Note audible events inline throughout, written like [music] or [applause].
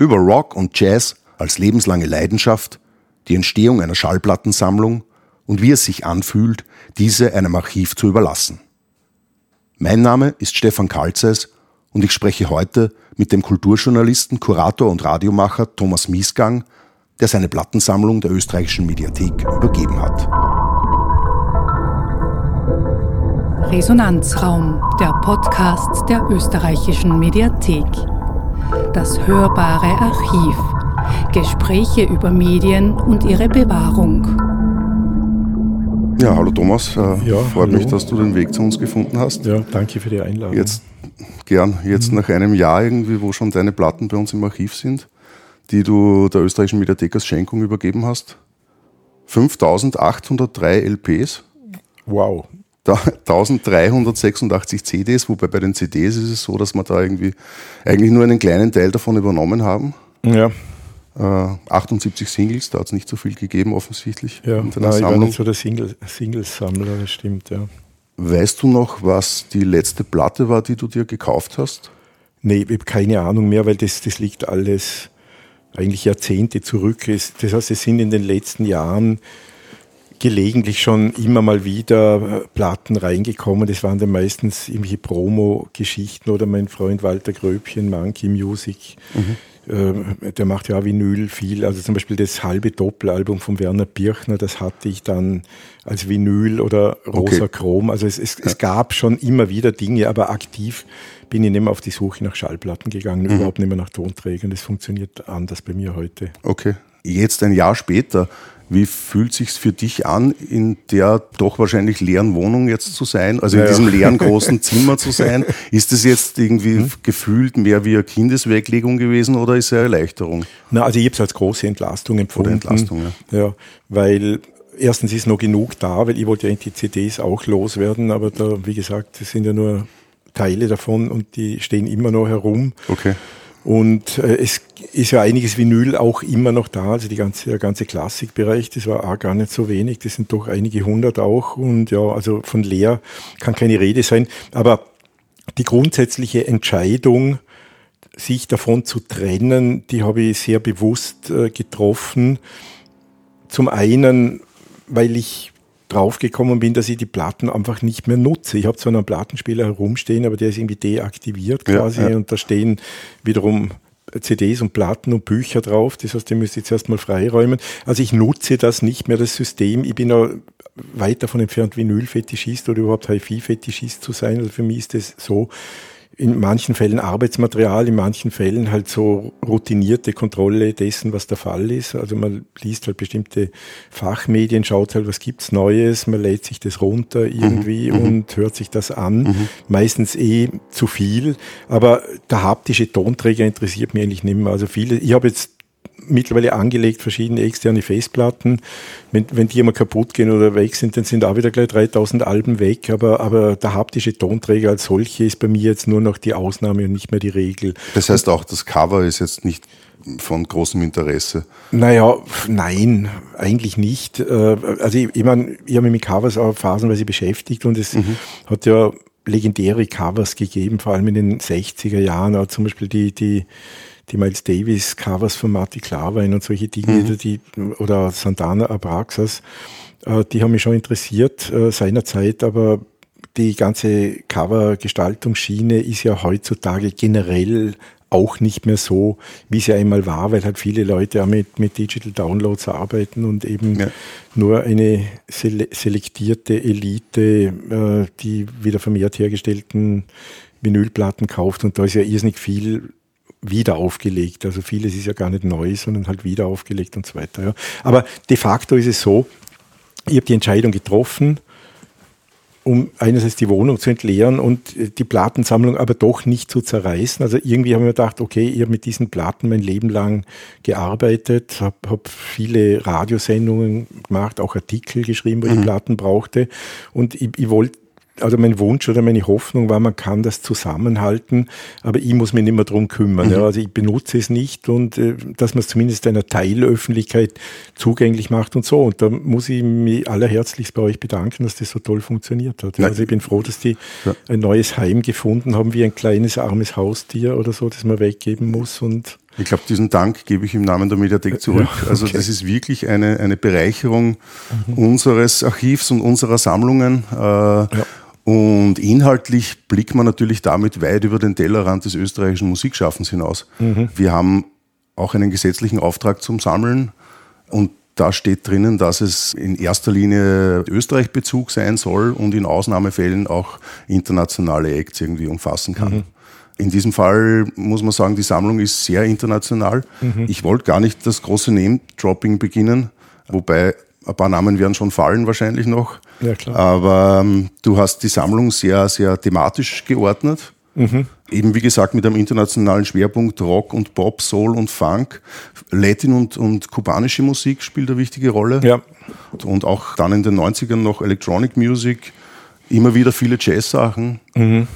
Über Rock und Jazz als lebenslange Leidenschaft, die Entstehung einer Schallplattensammlung und wie es sich anfühlt, diese einem Archiv zu überlassen. Mein Name ist Stefan Kalzes und ich spreche heute mit dem Kulturjournalisten, Kurator und Radiomacher Thomas Miesgang, der seine Plattensammlung der österreichischen Mediathek übergeben hat. Resonanzraum, der Podcast der österreichischen Mediathek. Das hörbare Archiv. Gespräche über Medien und ihre Bewahrung. Ja, hallo Thomas. Äh, ja, freut hallo. mich, dass du den Weg zu uns gefunden hast. Ja, danke für die Einladung. Jetzt gern, jetzt mhm. nach einem Jahr irgendwie, wo schon deine Platten bei uns im Archiv sind, die du der österreichischen Mediathek als Schenkung übergeben hast. 5803 LPs. Wow. 1386 CDs, wobei bei den CDs ist es so, dass wir da irgendwie eigentlich nur einen kleinen Teil davon übernommen haben. Ja. Äh, 78 Singles, da hat es nicht so viel gegeben offensichtlich. Ja, in Nein, ich war nicht so der Single, Singles-Sammler, das stimmt, ja. Weißt du noch, was die letzte Platte war, die du dir gekauft hast? Nee, ich habe keine Ahnung mehr, weil das, das liegt alles eigentlich Jahrzehnte zurück. Das heißt, es sind in den letzten Jahren gelegentlich schon immer mal wieder Platten reingekommen. Das waren dann meistens irgendwelche Promo-Geschichten oder mein Freund Walter Gröbchen, Monkey Music. Mhm. Äh, der macht ja Vinyl viel. Also zum Beispiel das halbe Doppelalbum von Werner Birchner, das hatte ich dann als Vinyl oder rosa okay. Chrom. Also es, es, ja. es, gab schon immer wieder Dinge, aber aktiv bin ich nicht mehr auf die Suche nach Schallplatten gegangen, mhm. überhaupt nicht mehr nach Tonträgern. Das funktioniert anders bei mir heute. Okay. Jetzt ein Jahr später, wie fühlt sich's für dich an, in der doch wahrscheinlich leeren Wohnung jetzt zu sein, also in ja, diesem leeren [laughs] großen Zimmer zu sein? Ist das jetzt irgendwie hm? gefühlt mehr wie eine Kindesweglegung gewesen oder ist es eine Erleichterung? Na, also ich habe es als große Entlastung empfunden. Oder Entlastung, ja. ja. Weil erstens ist noch genug da, weil ich wollte ja die CDs auch loswerden, aber da, wie gesagt, das sind ja nur Teile davon und die stehen immer noch herum. Okay. Und äh, es ist ja einiges Vinyl auch immer noch da, also die ganze, der ganze Klassikbereich, das war auch gar nicht so wenig, das sind doch einige hundert auch. Und ja, also von leer kann keine Rede sein, aber die grundsätzliche Entscheidung, sich davon zu trennen, die habe ich sehr bewusst äh, getroffen. Zum einen, weil ich draufgekommen bin, dass ich die Platten einfach nicht mehr nutze. Ich habe zwar einen Plattenspieler herumstehen, aber der ist irgendwie deaktiviert quasi ja, ja. und da stehen wiederum CDs und Platten und Bücher drauf. Das heißt, die müsste ich jetzt erstmal freiräumen. Also ich nutze das nicht mehr, das System. Ich bin noch weit davon entfernt, Vinyl-Fetischist oder überhaupt HiFi-Fetischist zu sein. Also für mich ist das so, in manchen Fällen Arbeitsmaterial, in manchen Fällen halt so routinierte Kontrolle dessen, was der Fall ist. Also man liest halt bestimmte Fachmedien, schaut halt, was gibt's Neues, man lädt sich das runter irgendwie mhm. mhm. und hört sich das an. Mhm. Meistens eh zu viel, aber der haptische Tonträger interessiert mich eigentlich nicht mehr. Also viele, ich habe jetzt mittlerweile angelegt, verschiedene externe Festplatten. Wenn, wenn die immer kaputt gehen oder weg sind, dann sind auch wieder gleich 3000 Alben weg. Aber, aber der haptische Tonträger als solche ist bei mir jetzt nur noch die Ausnahme und nicht mehr die Regel. Das heißt auch, das Cover ist jetzt nicht von großem Interesse? Naja, nein, eigentlich nicht. Äh, also ich, ich meine, ich habe mich mit Covers auch phasenweise beschäftigt und es mhm. hat ja legendäre Covers gegeben, vor allem in den 60er Jahren, auch zum Beispiel die, die die Miles Davis Covers von Marty Klarwein und solche Dinge, mhm. die, oder Santana Abraxas, äh, die haben mich schon interessiert äh, seinerzeit, aber die ganze Covergestaltungsschiene ist ja heutzutage generell auch nicht mehr so, wie es ja einmal war, weil halt viele Leute auch mit, mit Digital Downloads arbeiten und eben ja. nur eine sele selektierte Elite, äh, die wieder vermehrt hergestellten Vinylplatten kauft und da ist ja irrsinnig viel wieder aufgelegt. Also vieles ist ja gar nicht neu, sondern halt wieder aufgelegt und so weiter. Ja. Aber de facto ist es so, ich habe die Entscheidung getroffen, um einerseits die Wohnung zu entleeren und die Plattensammlung aber doch nicht zu zerreißen. Also irgendwie haben wir gedacht, okay, ich habe mit diesen Platten mein Leben lang gearbeitet, habe hab viele Radiosendungen gemacht, auch Artikel geschrieben, wo ich mhm. Platten brauchte und ich, ich wollte also mein Wunsch oder meine Hoffnung war, man kann das zusammenhalten, aber ich muss mich nicht mehr drum kümmern. Mhm. Ja, also ich benutze es nicht und äh, dass man es zumindest einer Teilöffentlichkeit zugänglich macht und so. Und da muss ich mich allerherzlichst bei euch bedanken, dass das so toll funktioniert hat. Ja, also ich bin froh, dass die ja. ein neues Heim gefunden haben, wie ein kleines armes Haustier oder so, das man weggeben muss und Ich glaube, diesen Dank gebe ich im Namen der Mediathek zurück. Ja, okay. Also das ist wirklich eine, eine Bereicherung mhm. unseres Archivs und unserer Sammlungen. Äh, ja. Und inhaltlich blickt man natürlich damit weit über den Tellerrand des österreichischen Musikschaffens hinaus. Mhm. Wir haben auch einen gesetzlichen Auftrag zum Sammeln und da steht drinnen, dass es in erster Linie Österreich-Bezug sein soll und in Ausnahmefällen auch internationale Acts irgendwie umfassen kann. Mhm. In diesem Fall muss man sagen, die Sammlung ist sehr international. Mhm. Ich wollte gar nicht das große Name-Dropping beginnen, wobei ein paar Namen werden schon fallen wahrscheinlich noch. Ja, klar. Aber ähm, du hast die Sammlung sehr, sehr thematisch geordnet. Mhm. Eben wie gesagt mit einem internationalen Schwerpunkt Rock und Pop, Soul und Funk. Latin und, und kubanische Musik spielt eine wichtige Rolle. Ja. Und auch dann in den 90ern noch Electronic Music, immer wieder viele Jazz-Sachen. Mhm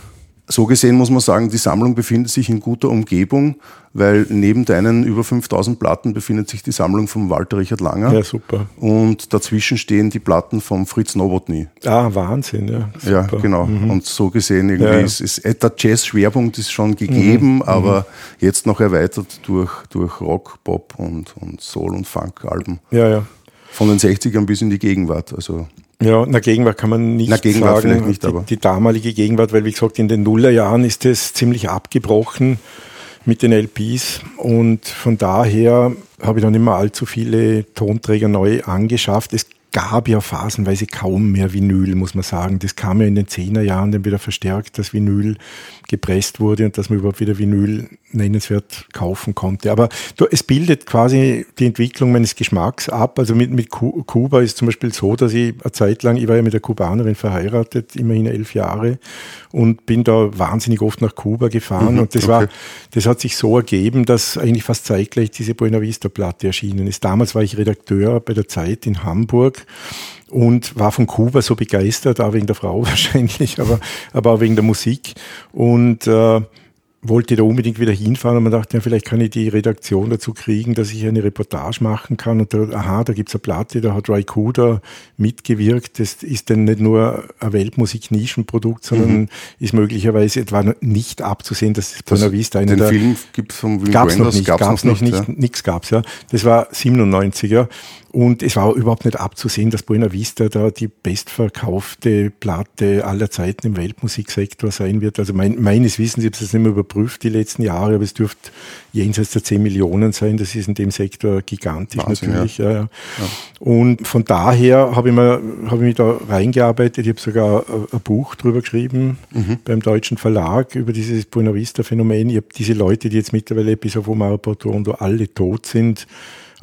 so gesehen muss man sagen, die Sammlung befindet sich in guter Umgebung, weil neben deinen über 5000 Platten befindet sich die Sammlung von Walter Richard Langer. Ja, super. Und dazwischen stehen die Platten von Fritz Nowotny. Ah, Wahnsinn, ja. Super. Ja, genau. Mhm. Und so gesehen irgendwie ja. ist, ist der Jazz-Schwerpunkt ist schon gegeben, mhm. aber mhm. jetzt noch erweitert durch, durch Rock, Pop und, und Soul und Funk-Alben. Ja, ja. Von den 60ern bis in die Gegenwart. Also ja, na Gegenwart kann man nicht na, Gegenwart sagen. Nicht, aber. Die, die, damalige Gegenwart, weil wie gesagt, in den Nullerjahren ist es ziemlich abgebrochen mit den LPs und von daher habe ich dann immer allzu viele Tonträger neu angeschafft. Es gab ja phasenweise kaum mehr Vinyl, muss man sagen. Das kam ja in den Zehnerjahren dann wieder verstärkt, dass Vinyl gepresst wurde und dass man überhaupt wieder Vinyl nennenswert kaufen konnte. Aber es bildet quasi die Entwicklung meines Geschmacks ab. Also mit, mit Kuba ist zum Beispiel so, dass ich eine Zeit lang, ich war ja mit der Kubanerin verheiratet, immerhin elf Jahre, und bin da wahnsinnig oft nach Kuba gefahren. Mhm, und das okay. war, das hat sich so ergeben, dass eigentlich fast zeitgleich diese Buena Vista Platte erschienen ist. Damals war ich Redakteur bei der Zeit in Hamburg und war von Kuba so begeistert, auch wegen der Frau [laughs] wahrscheinlich, aber, aber auch wegen der Musik. Und äh, wollte da unbedingt wieder hinfahren und man dachte, ja, vielleicht kann ich die Redaktion dazu kriegen, dass ich eine Reportage machen kann. Und da, aha, da gibt's eine Platte, da hat Raikuda mitgewirkt. Das ist dann nicht nur ein Weltmusik-Nischenprodukt, sondern mhm. ist möglicherweise etwa nicht abzusehen, dass das Buena Vista einer Den Film gibt's von Wim gab's noch nicht, gab's, gab's noch nicht, ja. nichts gab's, ja. Das war 97er und es war überhaupt nicht abzusehen, dass Buena Vista da die bestverkaufte Platte aller Zeiten im Weltmusiksektor sein wird. Also mein, meines Wissens, ich habe es nicht mehr überprüft die letzten Jahre, aber es dürfte jenseits der 10 Millionen sein. Das ist in dem Sektor gigantisch Wahnsinn, natürlich. Ja. Ja, ja. Und von daher habe ich, mir, habe ich mich da reingearbeitet. Ich habe sogar ein Buch drüber geschrieben mhm. beim deutschen Verlag über dieses Buena Vista-Phänomen. Ich habe diese Leute, die jetzt mittlerweile bis auf Omar Portondo alle tot sind,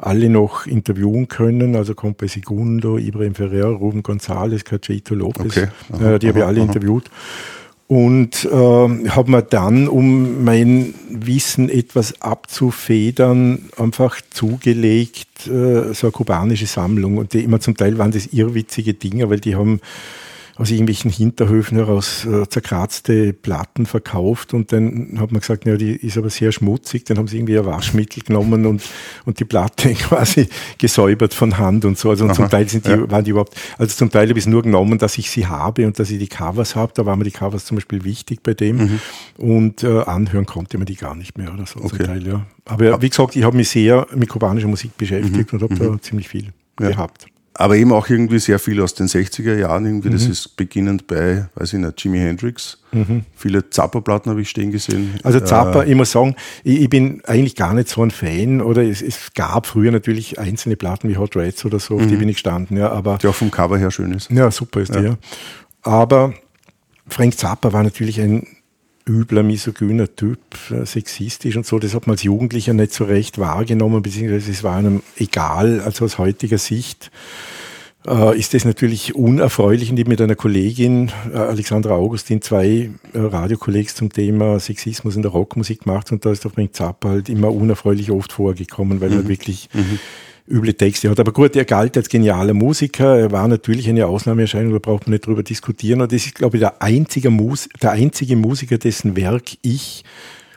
alle noch interviewen können. Also bei Segundo, Ibrahim Ferrer, Ruben González, Cachito Lopez. Okay. Aha, äh, die habe ich alle aha. interviewt. Und äh, habe mir dann, um mein Wissen etwas abzufedern, einfach zugelegt, äh, so eine kubanische Sammlung. Und die immer zum Teil waren das irrwitzige Dinge, weil die haben aus irgendwelchen Hinterhöfen heraus äh, zerkratzte Platten verkauft und dann hat man gesagt, ja, die ist aber sehr schmutzig, dann haben sie irgendwie ein Waschmittel genommen und, und die Platte [laughs] quasi gesäubert von Hand und so. Also und zum Teil sind die, ja. waren die überhaupt, also zum Teil habe ich es nur genommen, dass ich sie habe und dass ich die Covers habe. Da waren mir die Covers zum Beispiel wichtig bei dem mhm. und äh, anhören konnte man die gar nicht mehr oder so okay. zum Teil, ja. Aber wie gesagt, ich habe mich sehr mit kubanischer Musik beschäftigt mhm. und habe mhm. da ziemlich viel ja. gehabt aber eben auch irgendwie sehr viel aus den 60er Jahren. Irgendwie. Mhm. Das ist beginnend bei, weiß ich nicht, Jimi Hendrix. Mhm. Viele Zappa-Platten habe ich stehen gesehen. Also Zappa, äh, ich muss sagen, ich, ich, bin eigentlich gar nicht so ein Fan. Oder es, es gab früher natürlich einzelne Platten wie Hot Rats oder so, auf mhm. die bin ich gestanden. Ja, aber, die auch vom Cover her schön ist. Ja, super ist ja. die, ja. Aber Frank Zappa war natürlich ein übler, misogyner Typ, äh, sexistisch und so. Das hat man als Jugendlicher nicht so recht wahrgenommen, beziehungsweise es war einem egal, also aus heutiger Sicht äh, ist das natürlich unerfreulich. Und ich mit einer Kollegin, äh, Alexandra Augustin, zwei äh, Radiokollegs zum Thema Sexismus in der Rockmusik gemacht und da ist auf mein Zappa halt immer unerfreulich oft vorgekommen, weil mhm. er wirklich mhm üble Texte hat. Aber gut, er galt als genialer Musiker. Er war natürlich eine Ausnahmeerscheinung, da braucht man nicht drüber diskutieren. Und das ist, glaube ich, der einzige, Mus der einzige Musiker, dessen Werk ich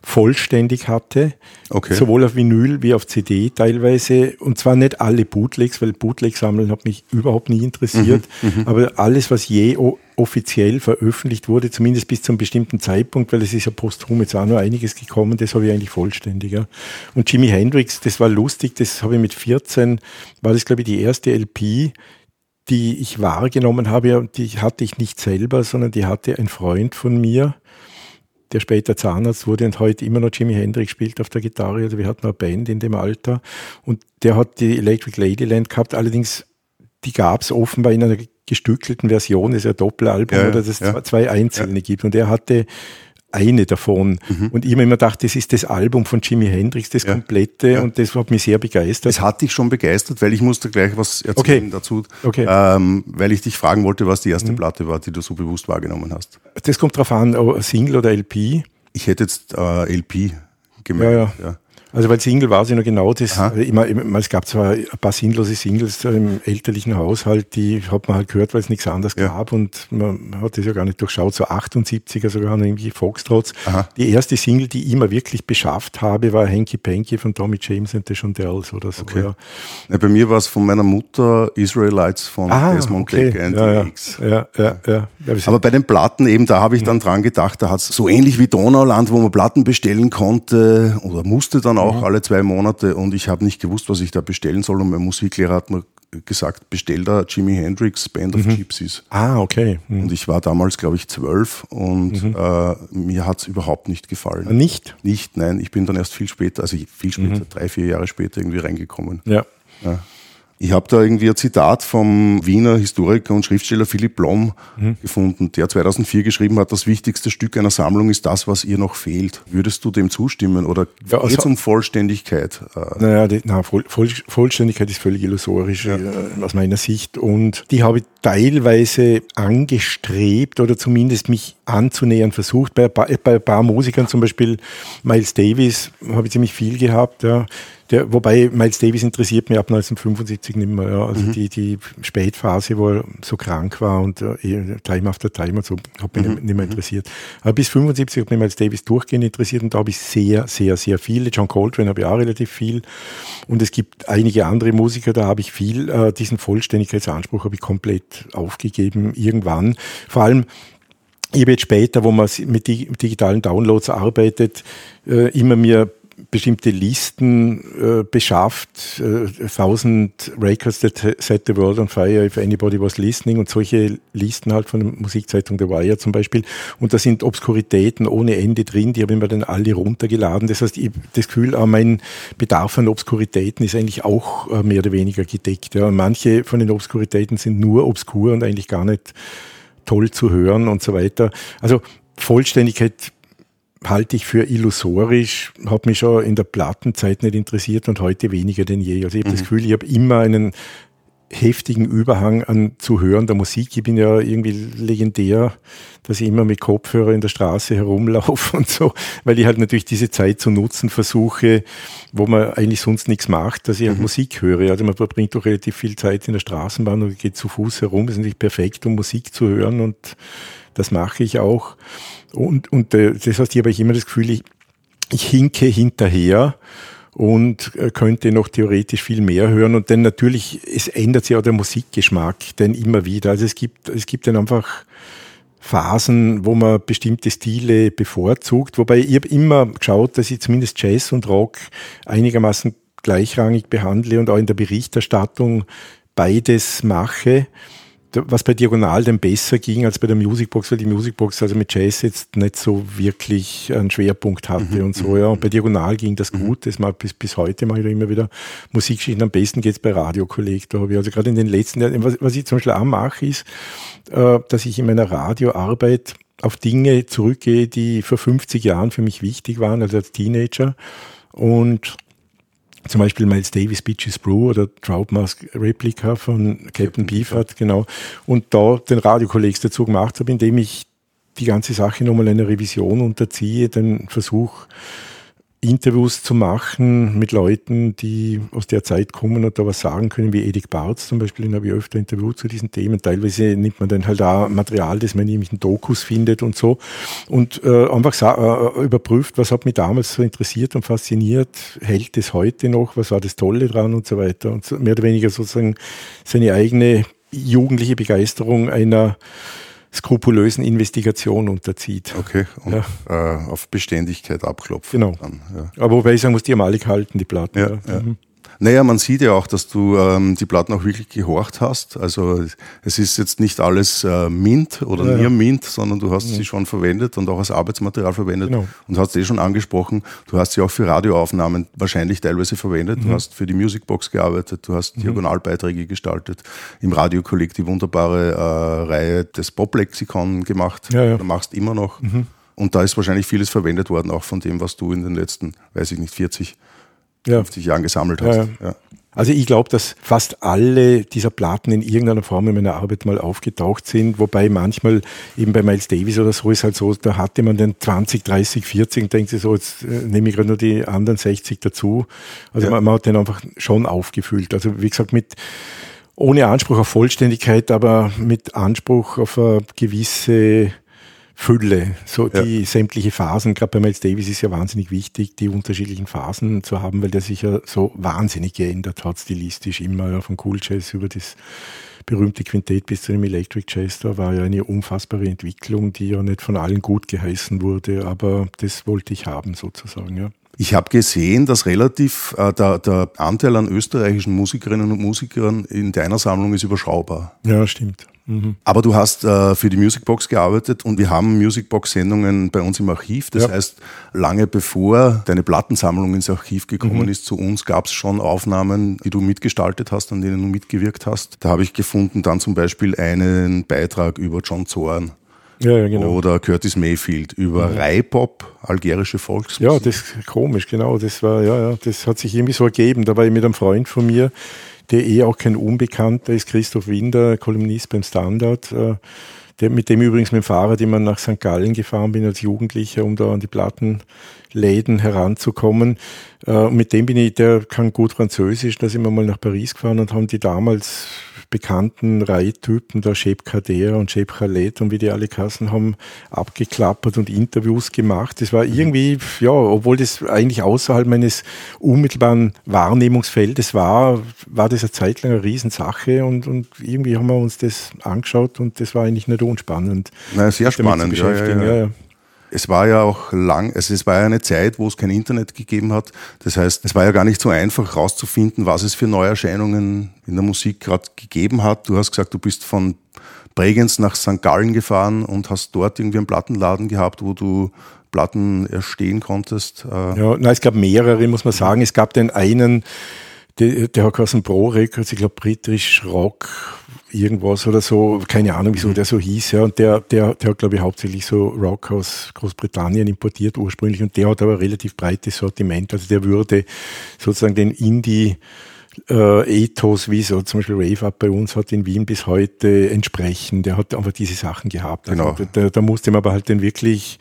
vollständig hatte, okay. sowohl auf Vinyl wie auf CD teilweise. Und zwar nicht alle Bootlegs, weil Bootleg sammeln hat mich überhaupt nie interessiert. Mhm, mhm, aber alles, was je offiziell veröffentlicht wurde, zumindest bis zu einem bestimmten Zeitpunkt, weil es ist ja posthum jetzt auch noch einiges gekommen, das habe ich eigentlich vollständiger. Und Jimi Hendrix, das war lustig, das habe ich mit 14, war das glaube ich die erste LP, die ich wahrgenommen habe, die hatte ich nicht selber, sondern die hatte ein Freund von mir, der später Zahnarzt wurde und heute immer noch Jimi Hendrix spielt auf der Gitarre. Also wir hatten eine Band in dem Alter und der hat die Electric Ladyland gehabt. Allerdings, die gab es offenbar in einer gestückelten Version, das ist ja ein Doppelalbum, ja, oder dass es ja. zwei einzelne ja. gibt. Und er hatte eine davon. Mhm. Und ich habe immer gedacht, das ist das Album von Jimi Hendrix, das ja. komplette, ja. und das hat mich sehr begeistert. Es hat dich schon begeistert, weil ich musste gleich was erzählen okay. dazu, okay. Ähm, weil ich dich fragen wollte, was die erste mhm. Platte war, die du so bewusst wahrgenommen hast. Das kommt drauf an, Single oder LP. Ich hätte jetzt äh, LP gemerkt. Ja, ja. Also weil Single war sie noch genau das. Immer, immer, es gab zwar ein paar sinnlose Singles im elterlichen Haushalt, die hat man halt gehört, weil es nichts anderes ja. gab und man hat das ja gar nicht durchschaut. So 78er sogar noch irgendwie Foxtrots. Aha. Die erste Single, die ich immer wirklich beschafft habe, war Hanky Panky von Tommy James and the Shondells oder so. Okay. Ja. Ja, bei mir war es von meiner Mutter Israelites von ah, Desmond okay. Decker and ja, X. Ja, ja, ja. Aber bei den Platten eben, da habe ich dann dran gedacht, da hat es so ähnlich wie Donauland, wo man Platten bestellen konnte oder musste dann auch auch mhm. alle zwei Monate und ich habe nicht gewusst, was ich da bestellen soll. Und mein Musiklehrer hat mir gesagt, bestell da Jimi Hendrix Band of mhm. Gypsies. Ah, okay. Mhm. Und ich war damals, glaube ich, zwölf und mhm. äh, mir hat es überhaupt nicht gefallen. Nicht? Nicht, nein. Ich bin dann erst viel später, also viel später, mhm. drei, vier Jahre später irgendwie reingekommen. Ja. ja. Ich habe da irgendwie ein Zitat vom Wiener Historiker und Schriftsteller Philipp Blom mhm. gefunden, der 2004 geschrieben hat, das wichtigste Stück einer Sammlung ist das, was ihr noch fehlt. Würdest du dem zustimmen oder ja, also, geht es um Vollständigkeit? Äh, naja, die, na, Voll, Voll, Vollständigkeit ist völlig illusorisch ja. äh, aus meiner Sicht und die habe ich teilweise angestrebt oder zumindest mich anzunähern versucht. Bei, bei, bei ein paar Musikern, zum Beispiel Miles Davis, habe ich ziemlich viel gehabt. Ja. Der, wobei Miles Davis interessiert mich ab 1975 nicht mehr. Ja. Also mhm. die, die Spätphase, wo er so krank war und äh, eh, Time after Time und so, hat mich mhm. nicht, mehr mhm. interessiert. Aber bis 75 hat mich Miles Davis durchgehend interessiert und da habe ich sehr, sehr, sehr viele. John Coltrane habe ich auch relativ viel. Und es gibt einige andere Musiker, da habe ich viel. Äh, diesen Vollständigkeitsanspruch habe ich komplett aufgegeben irgendwann. Vor allem, ich habe jetzt später, wo man mit digitalen Downloads arbeitet, äh, immer mir bestimmte Listen äh, beschafft, äh, 1000 Records that set the world on fire if anybody was listening und solche Listen halt von der Musikzeitung The Wire zum Beispiel. Und da sind Obskuritäten ohne Ende drin, die habe ich mir dann alle runtergeladen. Das heißt, ich das Gefühl, mein Bedarf an Obskuritäten ist eigentlich auch äh, mehr oder weniger gedeckt. Ja. Und manche von den Obskuritäten sind nur obskur und eigentlich gar nicht toll zu hören und so weiter. Also Vollständigkeit halte ich für illusorisch, hat mich schon in der Plattenzeit nicht interessiert und heute weniger denn je. Also ich habe mhm. das Gefühl, ich habe immer einen heftigen Überhang an zu hören der Musik. Ich bin ja irgendwie legendär, dass ich immer mit Kopfhörer in der Straße herumlaufe [laughs] und so, weil ich halt natürlich diese Zeit zu nutzen versuche, wo man eigentlich sonst nichts macht, dass ich halt mhm. Musik höre. Also man verbringt doch relativ viel Zeit in der Straßenbahn und geht zu Fuß herum. Das ist natürlich perfekt, um Musik zu hören und das mache ich auch. Und, und äh, das heißt, hier habe ich immer das Gefühl, ich, ich hinke hinterher und äh, könnte noch theoretisch viel mehr hören. Und dann natürlich, es ändert sich auch der Musikgeschmack denn immer wieder. Also es gibt, es gibt dann einfach Phasen, wo man bestimmte Stile bevorzugt. Wobei ich habe immer geschaut, dass ich zumindest Jazz und Rock einigermaßen gleichrangig behandle und auch in der Berichterstattung beides mache was bei Diagonal denn besser ging als bei der Musicbox, weil die Musicbox also mit Jazz jetzt nicht so wirklich einen Schwerpunkt hatte mhm. und so, ja. Und bei Diagonal ging das mhm. gut, das mal bis, bis heute mache ich da immer wieder Musikschichten. Am besten geht's bei Radiokolleg, da habe ich also gerade in den letzten Jahren, was, was ich zum Beispiel auch mache, ist, äh, dass ich in meiner Radioarbeit auf Dinge zurückgehe, die vor 50 Jahren für mich wichtig waren, also als Teenager. Und zum Beispiel Miles Davis Beaches Brew oder Trout Mask Replica von Captain Beefheart, genau. Und da den Radiokollegs dazu gemacht habe, indem ich die ganze Sache nochmal einer Revision unterziehe, den Versuch, Interviews zu machen mit Leuten, die aus der Zeit kommen und da was sagen können, wie Edith Barz zum Beispiel, den habe ich öfter interviewt zu diesen Themen. Teilweise nimmt man dann halt auch Material, das man nämlich in Dokus findet und so. Und äh, einfach äh, überprüft, was hat mich damals so interessiert und fasziniert, hält es heute noch, was war das Tolle dran und so weiter? Und so, mehr oder weniger sozusagen seine eigene jugendliche Begeisterung einer skrupulösen Investigation unterzieht. Okay, und ja. äh, auf Beständigkeit abklopfen. Genau. Dann, ja. Aber wobei ich sagen muss, die haben alle gehalten, die Platten. Ja. Mhm. Naja, man sieht ja auch, dass du ähm, die Platten auch wirklich gehorcht hast. Also es ist jetzt nicht alles äh, Mint oder ja, Near Mint, sondern du hast ja. sie schon verwendet und auch als Arbeitsmaterial verwendet. Genau. Und hast eh schon angesprochen, du hast sie auch für Radioaufnahmen wahrscheinlich teilweise verwendet. Mhm. Du hast für die Musicbox gearbeitet, du hast mhm. Diagonalbeiträge gestaltet, im Radiokolleg die wunderbare äh, Reihe des Pop-Lexikon gemacht. Ja, ja. Du machst immer noch. Mhm. Und da ist wahrscheinlich vieles verwendet worden, auch von dem, was du in den letzten, weiß ich nicht, 40 ja. 50 Jahren gesammelt hast. Ja, ja. Also ich glaube, dass fast alle dieser Platten in irgendeiner Form in meiner Arbeit mal aufgetaucht sind, wobei manchmal eben bei Miles Davis oder so ist halt so, da hatte man dann 20, 30, 40 und denkt sich so, jetzt äh, nehme ich gerade nur die anderen 60 dazu. Also man, man, hat den einfach schon aufgefüllt. Also wie gesagt, mit ohne Anspruch auf Vollständigkeit, aber mit Anspruch auf eine gewisse Fülle, so ja. die sämtliche Phasen, gerade bei Miles Davis ist ja wahnsinnig wichtig, die unterschiedlichen Phasen zu haben, weil der sich ja so wahnsinnig geändert hat, stilistisch immer, ja, vom Cool Jazz über das berühmte Quintett bis zu dem Electric Jazz, da war ja eine unfassbare Entwicklung, die ja nicht von allen gut geheißen wurde, aber das wollte ich haben sozusagen, ja. Ich habe gesehen, dass relativ äh, der, der Anteil an österreichischen Musikerinnen und Musikern in deiner Sammlung ist überschaubar. Ja, stimmt. Mhm. Aber du hast äh, für die Musicbox gearbeitet und wir haben Musicbox-Sendungen bei uns im Archiv. Das ja. heißt, lange bevor deine Plattensammlung ins Archiv gekommen mhm. ist zu uns, gab es schon Aufnahmen, die du mitgestaltet hast, an denen du mitgewirkt hast. Da habe ich gefunden dann zum Beispiel einen Beitrag über John Zorn. Ja, ja, genau. Oder Curtis Mayfield über mhm. Raipop, algerische Volksmusik. Ja, das ist komisch, genau. Das war, ja, ja, das hat sich irgendwie so ergeben. Da war ich mit einem Freund von mir, der eh auch kein Unbekannter ist, Christoph Winder, Kolumnist beim Standard. Äh, der, mit dem übrigens mit dem Fahrrad immer nach St. Gallen gefahren bin als Jugendlicher, um da an die Plattenläden heranzukommen. Äh, mit dem bin ich, der kann gut Französisch, da sind wir mal nach Paris gefahren und haben die damals bekannten Reihtypen, da Shep Kader und Shep Khaled und wie die alle Kassen haben, abgeklappert und Interviews gemacht. Das war mhm. irgendwie, ja, obwohl das eigentlich außerhalb meines unmittelbaren Wahrnehmungsfeldes war, war das eine Zeit lang eine Riesensache und, und irgendwie haben wir uns das angeschaut und das war eigentlich nicht unspannend. Na, sehr spannend, ja, ja, ja. ja es war ja auch lang, also es war ja eine Zeit, wo es kein Internet gegeben hat. Das heißt, es war ja gar nicht so einfach herauszufinden, was es für Neuerscheinungen in der Musik gerade gegeben hat. Du hast gesagt, du bist von Bregenz nach St. Gallen gefahren und hast dort irgendwie einen Plattenladen gehabt, wo du Platten erstehen konntest. Äh. Ja, na, es gab mehrere, muss man sagen. Es gab den einen, der, der hat geheißen Pro Records, ich glaube British Rock irgendwas oder so, keine Ahnung, wieso mhm. der so hieß, ja, und der, der, der hat, glaube ich, hauptsächlich so Rock aus Großbritannien importiert ursprünglich. Und der hat aber relativ breites Sortiment, also der würde sozusagen den Indie äh, Ethos, wie so zum Beispiel Rave Up bei uns hat in Wien bis heute entsprechen. Der hat einfach diese Sachen gehabt. Also genau. da, da musste man aber halt dann wirklich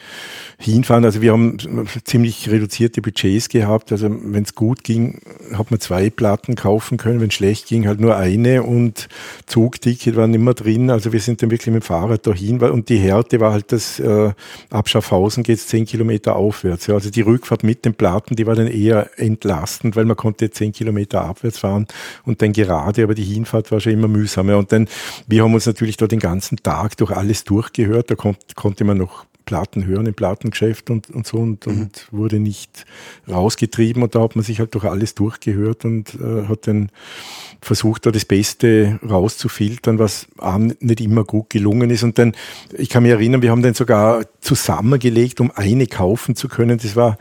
hinfahren. Also wir haben ziemlich reduzierte Budgets gehabt. Also wenn es gut ging, hat man zwei Platten kaufen können. Wenn es schlecht ging, halt nur eine und Zugticket war nicht mehr drin. Also wir sind dann wirklich mit dem Fahrrad dahin. Und die Härte war halt das, äh, ab Schaffhausen geht es zehn Kilometer aufwärts. Ja. Also die Rückfahrt mit den Platten, die war dann eher entlastend, weil man konnte zehn Kilometer abwärts fahren und dann gerade, aber die Hinfahrt war schon immer mühsamer. Und dann, wir haben uns natürlich da den ganzen Tag durch alles durchgehört. Da kon konnte man noch Platten hören im Plattengeschäft und, und so und, mhm. und wurde nicht rausgetrieben und da hat man sich halt durch alles durchgehört und äh, hat dann versucht, da das Beste rauszufiltern, was einem nicht immer gut gelungen ist. Und dann, ich kann mich erinnern, wir haben dann sogar zusammengelegt, um eine kaufen zu können. Das war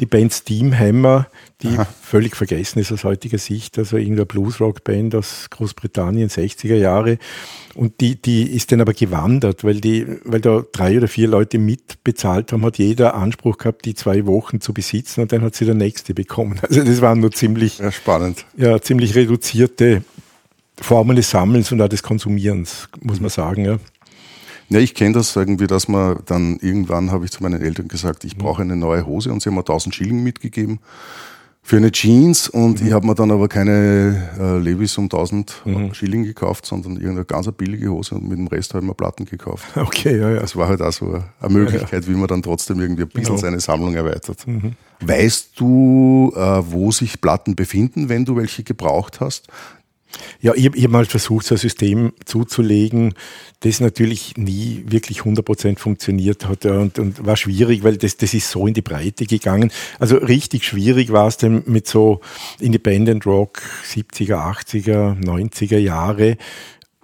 die Band Steamhammer, die Aha. völlig vergessen ist aus heutiger Sicht, also irgendeine Bluesrock-Band aus Großbritannien, 60er Jahre. Und die, die ist dann aber gewandert, weil, die, weil da drei oder vier Leute mitbezahlt haben, hat jeder Anspruch gehabt, die zwei Wochen zu besitzen und dann hat sie der nächste bekommen. [laughs] Also das waren nur ziemlich, ja, spannend. Ja, ziemlich reduzierte Formen des Sammelns und auch des Konsumierens, muss man sagen. Ja. Ja, ich kenne das irgendwie, dass man dann irgendwann habe ich zu meinen Eltern gesagt, ich brauche eine neue Hose und sie haben mir 1000 Schilling mitgegeben für eine Jeans und mhm. ich habe mir dann aber keine äh, Levis um 1000 mhm. Schilling gekauft, sondern irgendeine ganz billige Hose und mit dem Rest habe ich mir Platten gekauft. [laughs] Okay, ja, ja. Das war halt auch so eine Möglichkeit, ja, ja. wie man dann trotzdem irgendwie ein bisschen genau. seine Sammlung erweitert. Mhm. Weißt du, äh, wo sich Platten befinden, wenn du welche gebraucht hast? Ja, ich, ich habe mal versucht, so ein System zuzulegen, das natürlich nie wirklich 100% funktioniert hat und, und war schwierig, weil das, das ist so in die Breite gegangen. Also richtig schwierig war es dann mit so Independent Rock 70er, 80er, 90er Jahre,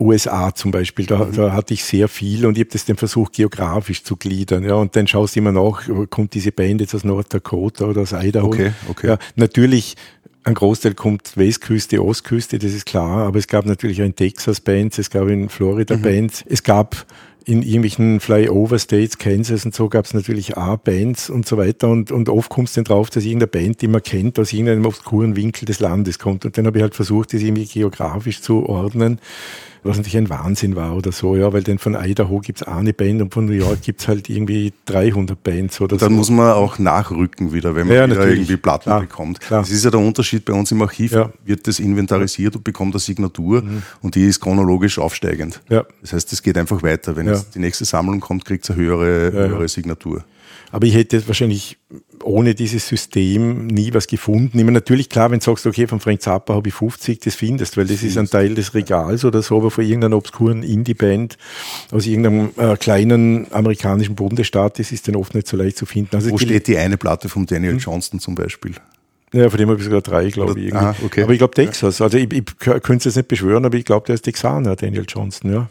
USA zum Beispiel, da, mhm. da hatte ich sehr viel und ich habe das dann versucht, geografisch zu gliedern. Ja, und dann schaust du immer nach, kommt diese Band jetzt aus North Dakota oder aus Idaho. Okay, okay. Ja, natürlich ein Großteil kommt Westküste, Ostküste, das ist klar, aber es gab natürlich auch in Texas Bands, es gab in Florida mhm. Bands, es gab in irgendwelchen Flyover States, Kansas und so gab es natürlich auch Bands und so weiter. Und, und oft kommst du dann drauf, dass irgendeine Band, die man kennt, aus irgendeinem obskuren Winkel des Landes kommt. Und dann habe ich halt versucht, das irgendwie geografisch zu ordnen was natürlich ein Wahnsinn war oder so, ja, weil dann von Idaho gibt es eine Band und von New York gibt es halt irgendwie 300 Bands oder und dann so. muss man auch nachrücken wieder, wenn man ja, wieder irgendwie Platten klar, bekommt. Klar. Das ist ja der Unterschied bei uns im Archiv, ja. wird das inventarisiert und bekommt eine Signatur mhm. und die ist chronologisch aufsteigend. Ja. Das heißt, es geht einfach weiter. Wenn ja. die nächste Sammlung kommt, kriegt es eine höhere, höhere Signatur. Aber ich hätte wahrscheinlich ohne dieses System nie was gefunden. Ich meine, natürlich klar, wenn du sagst, okay, von Frank Zappa habe ich 50, das findest, weil das ist ein Teil des Regals oder so, aber von irgendeiner obskuren Indie-Band aus irgendeinem äh, kleinen amerikanischen Bundesstaat, das ist dann oft nicht so leicht zu finden. Also Wo steht die eine Platte von Daniel hm? Johnston zum Beispiel? Ja, von dem habe ich sogar drei, glaube ich. Ah, okay. Aber ich glaube Texas. Also ich, ich könnte es jetzt nicht beschwören, aber ich glaube, der ist Texaner, Daniel Johnston, ja.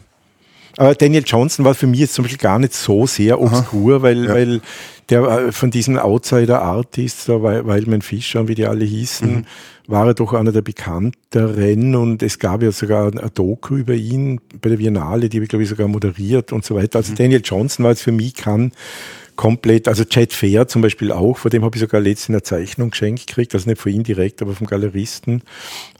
Aber Daniel Johnson war für mich jetzt zum Beispiel gar nicht so sehr obskur, Aha, weil, ja. weil der äh, von diesen Outsider-Artists, weil Wildman Fischer, wie die alle hießen, mhm. war er doch einer der bekannteren und es gab ja sogar ein Doku über ihn bei der Biennale, die habe ich glaube ich sogar moderiert und so weiter. Also mhm. Daniel Johnson war jetzt für mich kann komplett, also Chad Fair zum Beispiel auch, vor dem habe ich sogar letztens eine Zeichnung geschenkt gekriegt, also nicht von ihm direkt, aber vom Galeristen.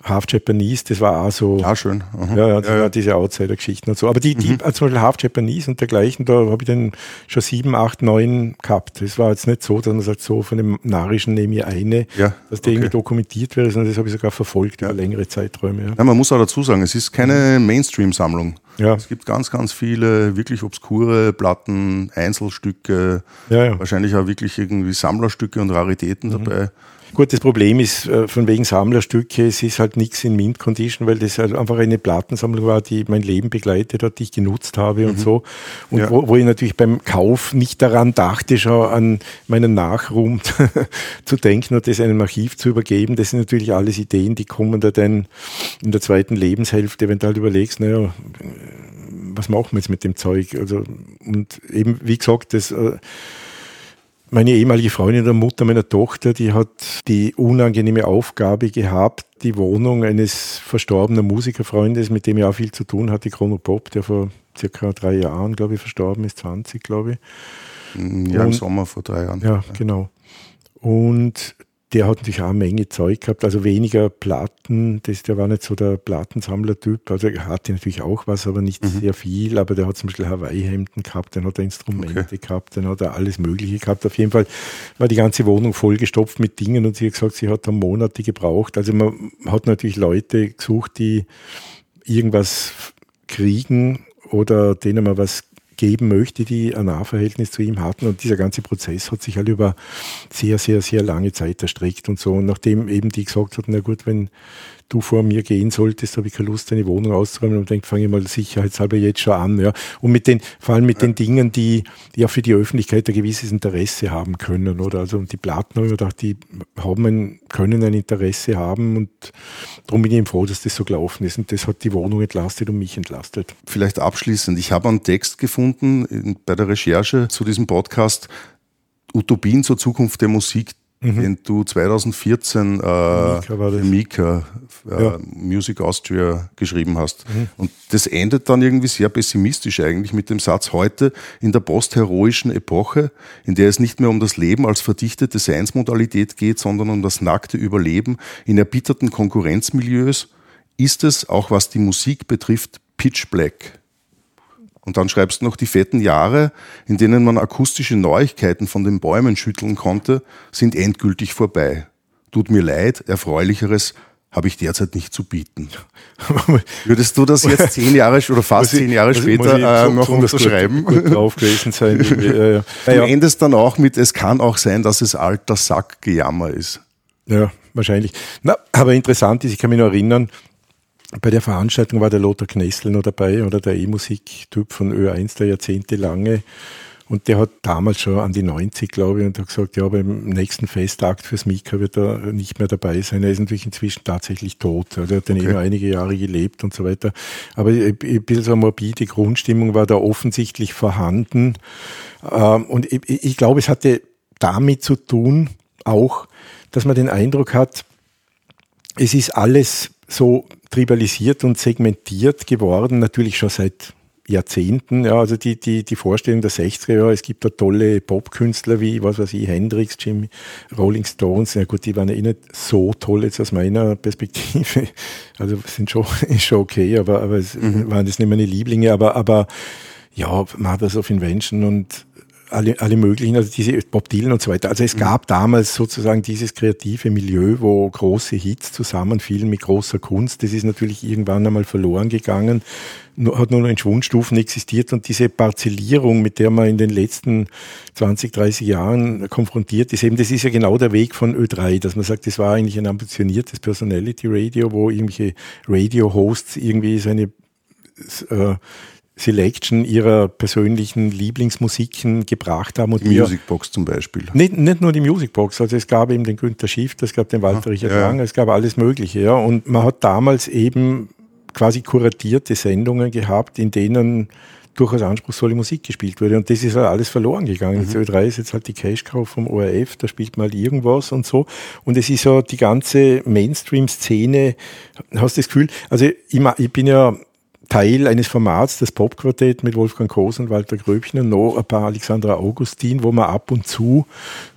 Half Japanese, das war auch so. Ah, schön. Mhm. Ja, ja, ja, ja, diese Outsider-Geschichten und so. Aber die, die mhm. also zum Beispiel Half Japanese und dergleichen, da habe ich dann schon sieben, acht, neun gehabt. Das war jetzt nicht so, dass man sagt, so von dem Narischen nehme ich eine, ja, dass der okay. irgendwie dokumentiert wäre, sondern das habe ich sogar verfolgt über längere Zeiträume. Ja. man muss auch dazu sagen, es ist keine Mainstream-Sammlung. Ja. Es gibt ganz, ganz viele wirklich obskure Platten, Einzelstücke, ja, ja. wahrscheinlich auch wirklich irgendwie Sammlerstücke und Raritäten mhm. dabei. Gut, das Problem ist, äh, von wegen Sammlerstücke, es ist halt nichts in Mint Condition, weil das halt einfach eine Plattensammlung war, die mein Leben begleitet hat, die ich genutzt habe mhm. und so. Und ja. wo, wo, ich natürlich beim Kauf nicht daran dachte, schon an meinen Nachruhm [laughs] zu denken und das einem Archiv zu übergeben. Das sind natürlich alles Ideen, die kommen da dann in der zweiten Lebenshälfte, wenn du halt überlegst, naja, was machen wir jetzt mit dem Zeug? Also, und eben, wie gesagt, das, äh, meine ehemalige Freundin der Mutter meiner Tochter, die hat die unangenehme Aufgabe gehabt, die Wohnung eines verstorbenen Musikerfreundes, mit dem ich auch viel zu tun hatte, Chrono Pop, der vor circa drei Jahren, glaube ich, verstorben ist, 20, glaube ich. Ja, im Sommer vor drei Jahren. Ja, genau. Und der hat natürlich auch eine Menge Zeug gehabt, also weniger Platten, das, der war nicht so der Plattensammler-Typ, also er hatte natürlich auch was, aber nicht mhm. sehr viel, aber der hat zum Beispiel Hawaii-Hemden gehabt, dann hat er Instrumente okay. gehabt, dann hat er alles Mögliche gehabt. Auf jeden Fall war die ganze Wohnung vollgestopft mit Dingen und sie hat gesagt, sie hat da Monate gebraucht. Also man hat natürlich Leute gesucht, die irgendwas kriegen oder denen man was geben möchte, die ein Nahverhältnis zu ihm hatten. Und dieser ganze Prozess hat sich halt über sehr, sehr, sehr lange Zeit erstreckt und so. Und nachdem eben die gesagt hat, na gut, wenn du vor mir gehen solltest, habe ich keine Lust, deine Wohnung auszuräumen und denke, fange ich mal sicherheitshalber jetzt schon an. Ja. Und mit den, vor allem mit den Dingen, die, auch für die Öffentlichkeit ein gewisses Interesse haben können. Oder also die Platten habe ich gedacht, die haben ein, können ein Interesse haben und darum bin ich eben froh, dass das so gelaufen ist. Und das hat die Wohnung entlastet und mich entlastet. Vielleicht abschließend, ich habe einen Text gefunden bei der Recherche zu diesem Podcast, Utopien zur Zukunft der Musik, mhm. den du 2014 äh, Mika, Mika äh, ja. Music Austria geschrieben hast. Mhm. Und das endet dann irgendwie sehr pessimistisch eigentlich mit dem Satz heute in der postheroischen Epoche, in der es nicht mehr um das Leben als verdichtete Seinsmodalität geht, sondern um das nackte Überleben in erbitterten Konkurrenzmilieus, ist es, auch was die Musik betrifft, pitch black. Und dann schreibst du noch, die fetten Jahre, in denen man akustische Neuigkeiten von den Bäumen schütteln konnte, sind endgültig vorbei. Tut mir leid, erfreulicheres habe ich derzeit nicht zu bieten. [laughs] Würdest du das jetzt zehn Jahre oder fast zehn Jahre später äh, noch unterschreiben? Drauf gewesen sein. [laughs] ja, ja. Du endest dann auch mit, es kann auch sein, dass es alter Sackgejammer ist. Ja, wahrscheinlich. Na, aber interessant ist, ich kann mich noch erinnern, bei der Veranstaltung war der Lothar Knessel noch dabei oder der E-Musik-Typ von Ö1, der jahrzehntelange. Und der hat damals schon an die 90, glaube ich, und hat gesagt, ja, beim nächsten Festakt fürs Mika wird er nicht mehr dabei sein. Er ist natürlich inzwischen tatsächlich tot. Also er hat dann okay. eh nur einige Jahre gelebt und so weiter. Aber ein bisschen so eine morbide Grundstimmung war da offensichtlich vorhanden. Ähm, und ich glaube, es hatte damit zu tun, auch, dass man den Eindruck hat, es ist alles so tribalisiert und segmentiert geworden, natürlich schon seit Jahrzehnten. Ja, also die, die, die Vorstellung der 60er Jahre, es gibt da tolle Popkünstler wie, was weiß ich, Hendrix, Jimmy, Rolling Stones. Ja gut, die waren ja eh nicht so toll jetzt aus meiner Perspektive. [laughs] Also sind schon, [laughs] ist schon okay, aber, aber es mhm. waren das nicht meine Lieblinge. Aber, aber ja, Mothers of Invention und alle, alle möglichen, also diese Bob Dylan und so weiter. Also es mhm. gab damals sozusagen dieses kreative Milieu, wo große Hits zusammenfielen mit großer Kunst. Das ist natürlich irgendwann einmal verloren gegangen, hat nur noch in Schwundstufen existiert und diese Parzellierung, mit der man in den letzten 20, 30 Jahren konfrontiert ist, eben das ist ja genau der Weg von Ö3, dass man sagt, das war eigentlich ein ambitioniertes Personality Radio, wo irgendwelche Radio-Hosts irgendwie seine äh, Selection ihrer persönlichen Lieblingsmusiken gebracht haben. Und die Musicbox zum Beispiel. Nicht, nicht nur die Musicbox, also es gab eben den Günther Schiff, es gab den Walter Richard ja. Lang, es gab alles Mögliche. Ja. Und man hat damals eben quasi kuratierte Sendungen gehabt, in denen durchaus anspruchsvolle Musik gespielt wurde. Und das ist halt alles verloren gegangen. Mhm. Ö3 ist jetzt halt die Cash-Cow vom ORF, da spielt mal halt irgendwas und so. Und es ist ja die ganze Mainstream-Szene, hast du das Gefühl, also ich, ich bin ja Teil eines Formats, das Popquartett mit Wolfgang Koos und Walter Gröbchen und noch ein paar Alexandra Augustin, wo wir ab und zu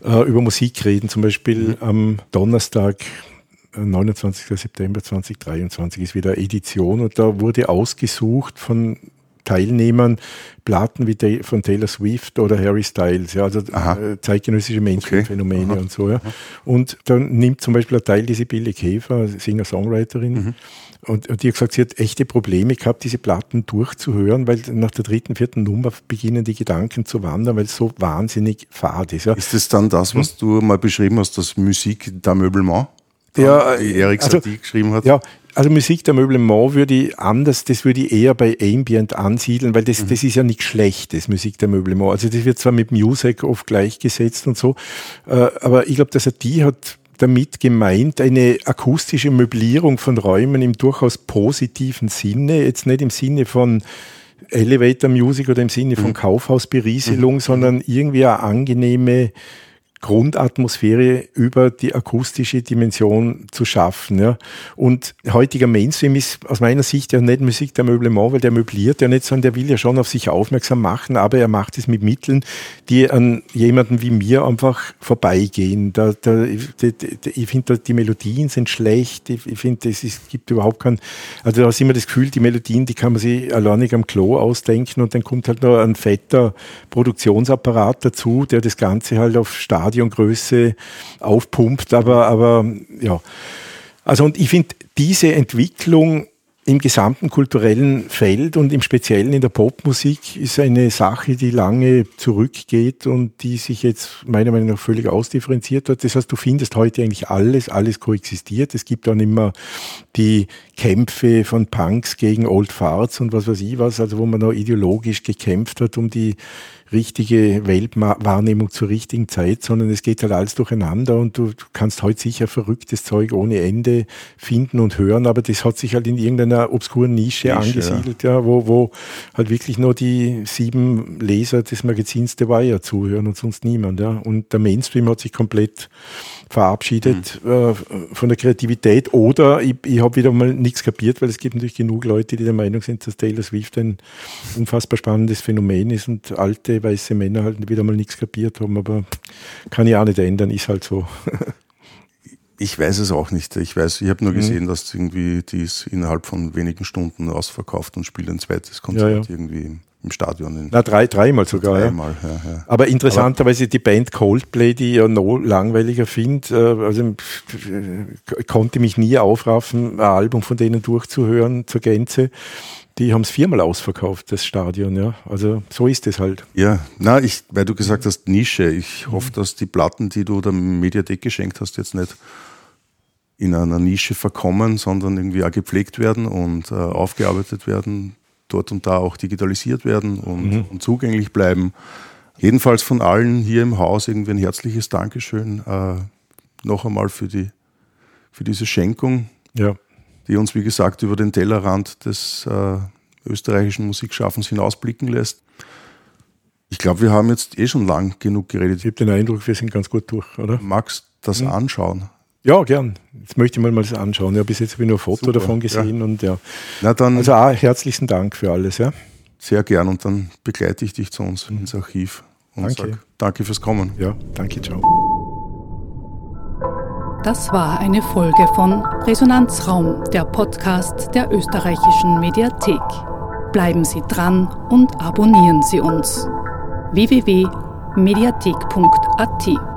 äh, über Musik reden. Zum Beispiel mhm. am Donnerstag 29. Äh, September 2023 ist wieder Edition und da wurde ausgesucht von Teilnehmern Platten wie von Taylor Swift oder Harry Styles, ja, also Aha. Äh, zeitgenössische Mainstream-Phänomene okay. und so. Ja. Und dann nimmt zum Beispiel ein Teil diese Billy Käfer, Singer-Songwriterin, mhm. und, und die hat gesagt, sie hat echte Probleme gehabt, diese Platten durchzuhören, weil nach der dritten, vierten Nummer beginnen die Gedanken zu wandern, weil es so wahnsinnig fad ist. Ja. Ist das dann das, was hm? du mal beschrieben hast, das Musik d'Ameublement? Ja, die Erik also, geschrieben hat? Ja, also Musik der Möblement würde ich anders, das würde ich eher bei Ambient ansiedeln, weil das, mhm. das ist ja nichts Schlechtes, Musik der Möblement. Also das wird zwar mit Music oft gleichgesetzt und so, äh, aber ich glaube, dass er die hat damit gemeint, eine akustische Möblierung von Räumen im durchaus positiven Sinne, jetzt nicht im Sinne von Elevator Music oder im Sinne von mhm. Kaufhausberieselung, mhm. sondern irgendwie eine angenehme Grundatmosphäre über die akustische Dimension zu schaffen. Ja. Und heutiger Mainstream ist aus meiner Sicht ja nicht Musik der Möblement, weil der möbliert ja nicht, sondern der will ja schon auf sich aufmerksam machen, aber er macht es mit Mitteln, die an jemanden wie mir einfach vorbeigehen. Da, da, ich finde, die Melodien sind schlecht. Ich, ich finde, es gibt überhaupt kein, also da ist immer das Gefühl, die Melodien, die kann man sich alleinig am Klo ausdenken und dann kommt halt noch ein fetter Produktionsapparat dazu, der das Ganze halt auf Stadion Stadiongröße aufpumpt, aber, aber ja. Also und ich finde, diese Entwicklung im gesamten kulturellen Feld und im Speziellen in der Popmusik ist eine Sache, die lange zurückgeht und die sich jetzt meiner Meinung nach völlig ausdifferenziert hat. Das heißt, du findest heute eigentlich alles, alles koexistiert. Es gibt dann immer die Kämpfe von Punks gegen Old Farts und was weiß ich was, also wo man noch ideologisch gekämpft hat um die richtige Weltwahrnehmung zur richtigen Zeit, sondern es geht halt alles durcheinander und du kannst heute sicher verrücktes Zeug ohne Ende finden und hören, aber das hat sich halt in irgendeiner obskuren Nische, Nische angesiedelt, ja. ja, wo, wo halt wirklich nur die sieben Leser des Magazins The Wire zuhören und sonst niemand. Ja. Und der Mainstream hat sich komplett verabschiedet mhm. äh, von der Kreativität oder ich, ich habe wieder mal nichts kapiert, weil es gibt natürlich genug Leute, die der Meinung sind, dass Taylor Swift ein unfassbar spannendes Phänomen ist und alte weiße Männer halt wieder mal nichts kapiert haben, aber kann ich auch nicht ändern, ist halt so. [laughs] Ich weiß es auch nicht. Ich weiß, ich habe nur mhm. gesehen, mhm. dass irgendwie die ist innerhalb von wenigen Stunden ausverkauft und spielt ein zweites Konzert ja, ja. irgendwie im Stadion. Na, drei, dreimal sogar. Dreimal, ja. Ja. Aber interessanterweise die Band Coldplay, die ich ja noch langweiliger finde, äh, also konnte mich nie aufraffen, ein Album von denen durchzuhören zur Gänze. Die haben es viermal ausverkauft, das Stadion, ja. Also so ist es halt. Ja, na, ich, weil du gesagt hast, Nische. Ich hoffe, dass die Platten, die du der Mediathek geschenkt hast, jetzt nicht in einer Nische verkommen, sondern irgendwie auch gepflegt werden und äh, aufgearbeitet werden, dort und da auch digitalisiert werden und, mhm. und, zugänglich bleiben. Jedenfalls von allen hier im Haus irgendwie ein herzliches Dankeschön äh, noch einmal für, die, für diese Schenkung. Ja die uns, wie gesagt, über den Tellerrand des äh, österreichischen Musikschaffens hinausblicken lässt. Ich glaube, wir haben jetzt eh schon lang genug geredet. Ich habe den Eindruck, wir sind ganz gut durch, oder? Magst du das mhm. anschauen? Ja, gern. Jetzt möchte ich mal mal das anschauen. Ja, bis jetzt habe ich nur ein Foto Super, davon gesehen ja. und ja. Na dann, also auch herzlichen Dank für alles, ja. Sehr gern und dann begleite ich dich zu uns mhm. ins Archiv und danke. sag danke fürs Kommen. Ja, danke, ciao. Das war eine Folge von Resonanzraum, der Podcast der österreichischen Mediathek. Bleiben Sie dran und abonnieren Sie uns. www.mediathek.at